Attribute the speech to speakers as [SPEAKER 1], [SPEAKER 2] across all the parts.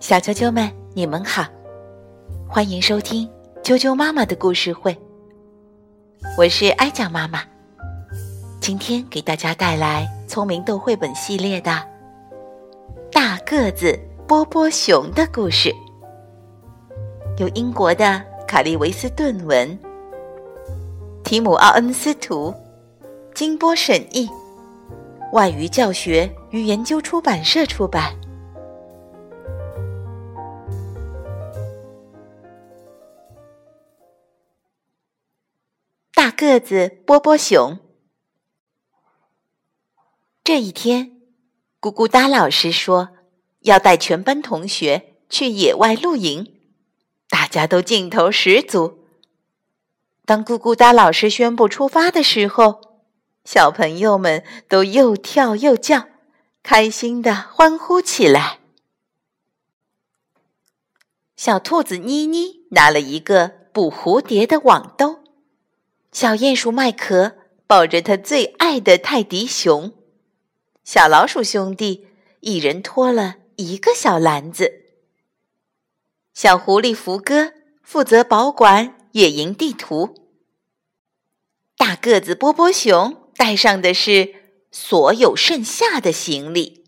[SPEAKER 1] 小啾啾们，你们好，欢迎收听啾啾妈妈的故事会。我是哀酱妈妈，今天给大家带来聪明豆绘本系列的《大个子波波熊》的故事，由英国的卡利维斯顿文、提姆奥恩斯图、金波审译，外语教学与研究出版社出版。个子波波熊。这一天，咕咕哒老师说要带全班同学去野外露营，大家都劲头十足。当咕咕哒老师宣布出发的时候，小朋友们都又跳又叫，开心的欢呼起来。小兔子妮妮拿了一个捕蝴蝶的网兜。小鼹鼠麦壳抱着他最爱的泰迪熊，小老鼠兄弟一人拖了一个小篮子。小狐狸福哥负责保管野营地图。大个子波波熊带上的是所有剩下的行李。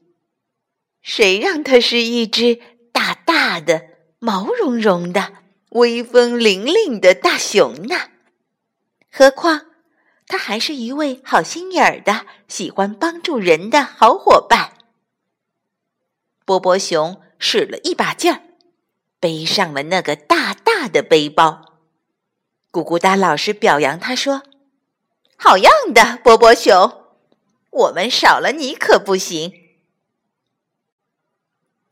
[SPEAKER 1] 谁让它是一只大大的、毛茸茸的、威风凛凛的大熊呢？何况，他还是一位好心眼儿的、喜欢帮助人的好伙伴。波波熊使了一把劲儿，背上了那个大大的背包。咕咕哒老师表扬他说：“好样的，波波熊！我们少了你可不行。”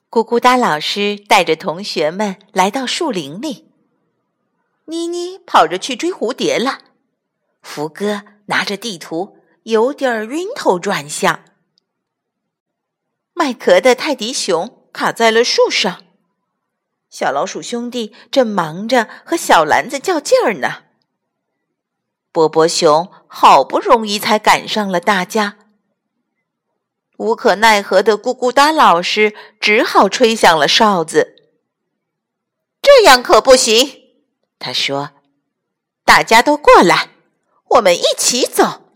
[SPEAKER 1] 咕咕哒老师带着同学们来到树林里，妮妮跑着去追蝴蝶了。福哥拿着地图，有点晕头转向。麦壳的泰迪熊卡在了树上，小老鼠兄弟正忙着和小篮子较劲儿呢。波波熊好不容易才赶上了大家，无可奈何的咕咕哒老师只好吹响了哨子。这样可不行，他说：“大家都过来。”我们一起走。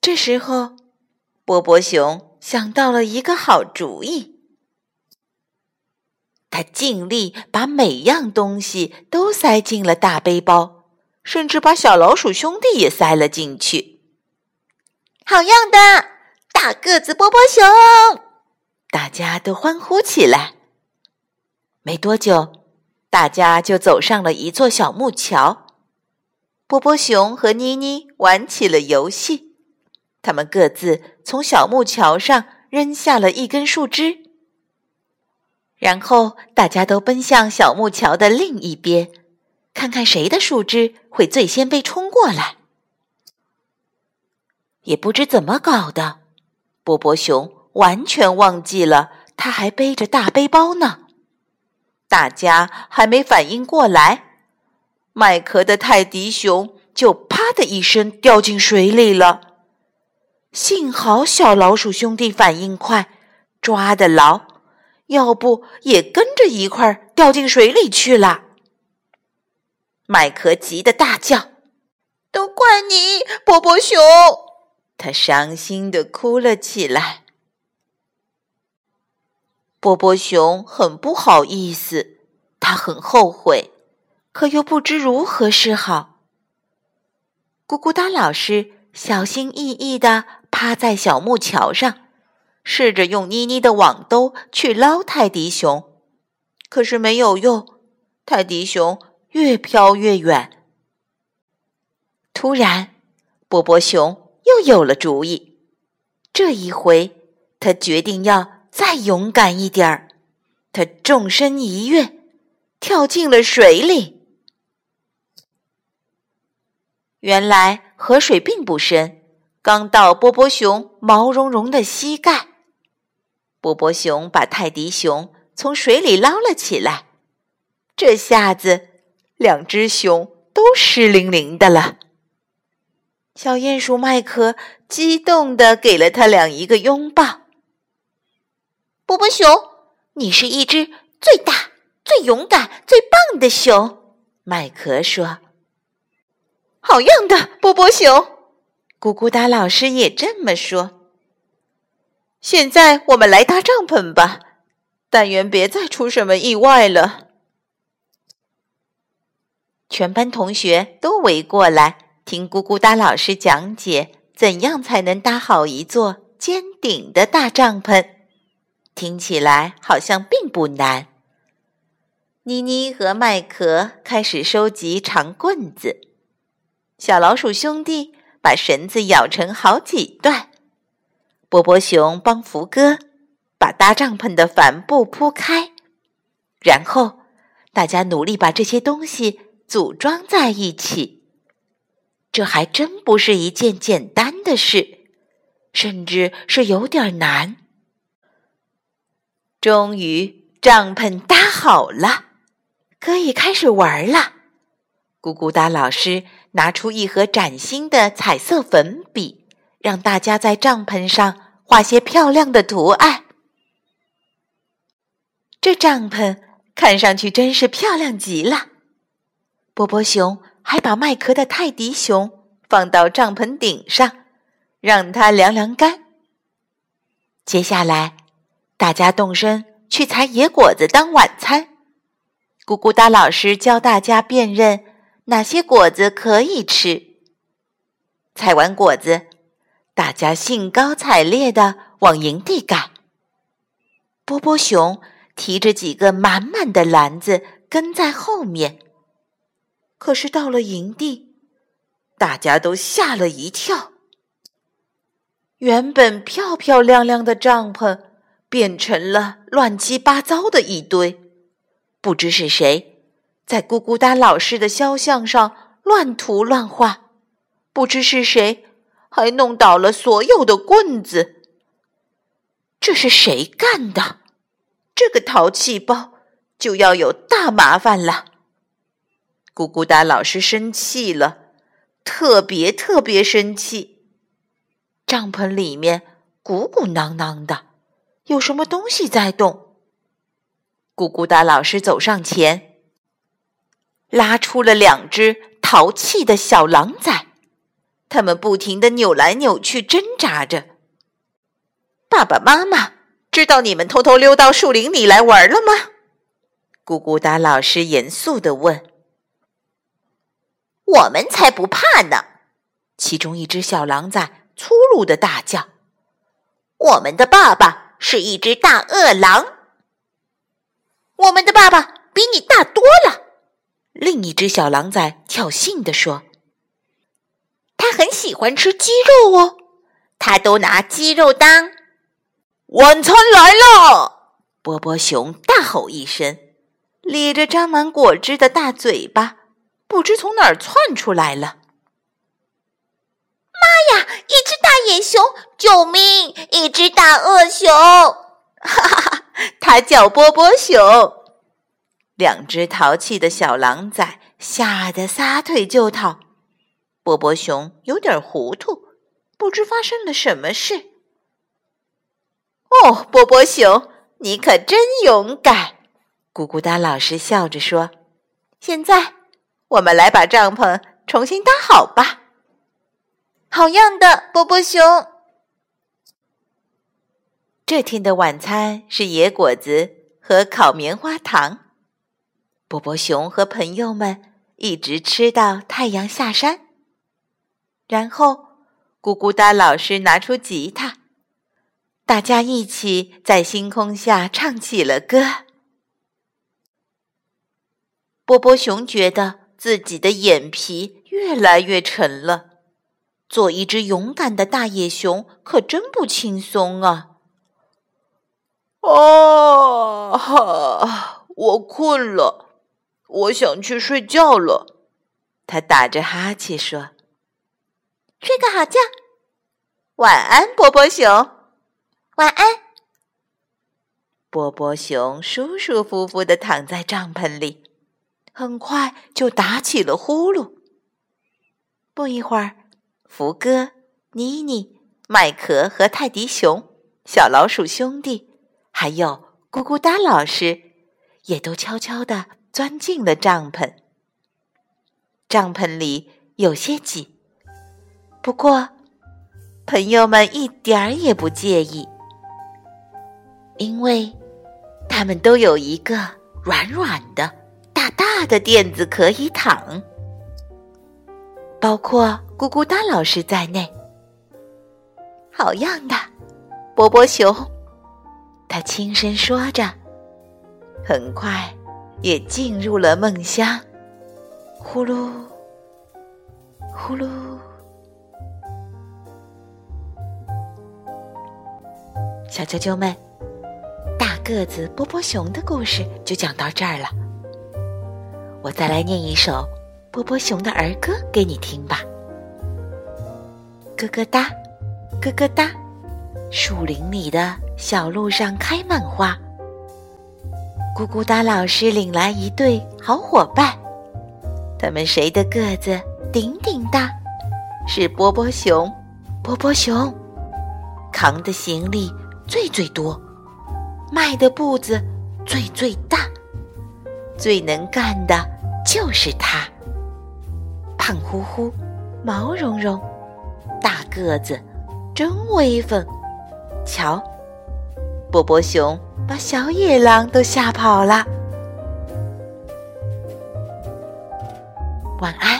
[SPEAKER 1] 这时候，波波熊想到了一个好主意。他尽力把每样东西都塞进了大背包，甚至把小老鼠兄弟也塞了进去。好样的，大个子波波熊！大家都欢呼起来。没多久，大家就走上了一座小木桥。波波熊和妮妮玩起了游戏，他们各自从小木桥上扔下了一根树枝，然后大家都奔向小木桥的另一边，看看谁的树枝会最先被冲过来。也不知怎么搞的，波波熊完全忘记了他还背着大背包呢，大家还没反应过来。麦壳的泰迪熊就啪的一声掉进水里了，幸好小老鼠兄弟反应快，抓得牢，要不也跟着一块儿掉进水里去了。麦壳急得大叫：“都怪你，波波熊！”他伤心的哭了起来。波波熊很不好意思，他很后悔。可又不知如何是好。咕咕哒老师小心翼翼地趴在小木桥上，试着用妮妮的网兜去捞泰迪熊，可是没有用，泰迪熊越飘越远。突然，波波熊又有了主意，这一回他决定要再勇敢一点儿，他纵身一跃，跳进了水里。原来河水并不深，刚到波波熊毛茸茸的膝盖。波波熊把泰迪熊从水里捞了起来，这下子两只熊都湿淋淋的了。小鼹鼠麦克激动地给了他俩一个拥抱。波波熊，你是一只最大、最勇敢、最棒的熊。”麦克说。“好样的，波波熊！”咕咕哒老师也这么说。现在我们来搭帐篷吧，但愿别再出什么意外了。全班同学都围过来听咕咕哒老师讲解，怎样才能搭好一座尖顶的大帐篷。听起来好像并不难。妮妮和麦壳开始收集长棍子，小老鼠兄弟把绳子咬成好几段。波波熊帮福哥把搭帐篷的帆布铺开，然后大家努力把这些东西组装在一起。这还真不是一件简单的事，甚至是有点难。终于，帐篷搭好了，可以开始玩了。咕咕哒老师拿出一盒崭新的彩色粉笔。让大家在帐篷上画些漂亮的图案。这帐篷看上去真是漂亮极了。波波熊还把麦壳的泰迪熊放到帐篷顶上，让它凉凉干。接下来，大家动身去采野果子当晚餐。咕咕哒老师教大家辨认哪些果子可以吃。采完果子。大家兴高采烈地往营地赶。波波熊提着几个满满的篮子跟在后面。可是到了营地，大家都吓了一跳。原本漂漂亮亮的帐篷变成了乱七八糟的一堆。不知是谁在咕咕哒老师的肖像上乱涂乱画。不知是谁。还弄倒了所有的棍子，这是谁干的？这个淘气包就要有大麻烦了。咕咕哒老师生气了，特别特别生气。帐篷里面鼓鼓囊囊的，有什么东西在动？咕咕哒老师走上前，拉出了两只淘气的小狼崽。他们不停地扭来扭去，挣扎着。爸爸妈妈知道你们偷偷溜到树林里来玩了吗？咕咕哒老师严肃地问。我们才不怕呢！其中一只小狼崽粗鲁的大叫：“我们的爸爸是一只大饿狼。”我们的爸爸比你大多了。另一只小狼崽挑衅地说。他很喜欢吃鸡肉哦，他都拿鸡肉当晚餐来了。波波熊大吼一声，咧着沾满果汁的大嘴巴，不知从哪儿窜出来了。妈呀！一只大野熊！救命！一只大恶熊！哈哈哈！它叫波波熊。两只淘气的小狼崽吓得撒腿就逃。波波熊有点糊涂，不知发生了什么事。哦，波波熊，你可真勇敢！咕咕哒老师笑着说：“现在，我们来把帐篷重新搭好吧。”好样的，波波熊！这天的晚餐是野果子和烤棉花糖。波波熊和朋友们一直吃到太阳下山。然后，咕咕哒老师拿出吉他，大家一起在星空下唱起了歌。波波熊觉得自己的眼皮越来越沉了，做一只勇敢的大野熊可真不轻松啊！啊，我困了，我想去睡觉了。他打着哈欠说。睡个好觉，晚安，波波熊。晚安。波波熊舒舒服服的躺在帐篷里，很快就打起了呼噜。不一会儿，福哥、妮妮、麦克和泰迪熊、小老鼠兄弟，还有咕咕哒老师，也都悄悄地钻进了帐篷。帐篷里有些挤，不过朋友们一点儿也不介意，因为他们都有一个软软的、大大的垫子可以躺，包括咕咕哒老师在内。好样的，波波熊！他轻声说着，很快也进入了梦乡。呼噜，呼噜。小啾啾们，大个子波波熊的故事就讲到这儿了。我再来念一首波波熊的儿歌给你听吧。咯咯哒，咯咯哒，树林里的小路上开满花。咕咕哒老师领来一对好伙伴。他们谁的个子顶顶大？是波波熊，波波熊扛的行李最最多，迈的步子最最大，最能干的就是他。胖乎乎，毛茸茸，大个子，真威风。瞧，波波熊把小野狼都吓跑了。晚安。